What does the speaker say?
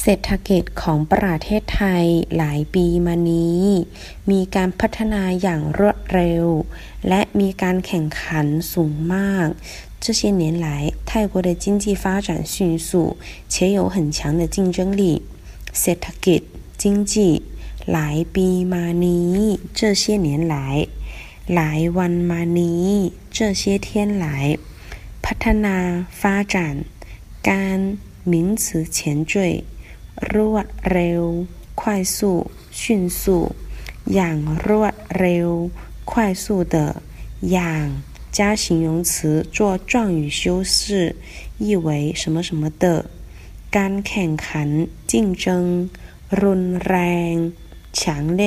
เศรษฐกิจของประเทศไทยหลายปีมานี้ มีการพัฒนาอย่างรวดเร็ว และมีการแข่งขันสูงมาก这些年来，泰国的经济发展迅速，且有很强的竞争力。เศรษฐกิจ经济หลายปีมานี้这些年来หลายวันมานี้这些天来พัฒนา发展การ名词前缀 รวดเร็ว快速迅速อย่างรวดเร็ว快速的อย่าง加形容词做状语修饰意为什么什么的การแข่งขัน竞争รุนแรง强烈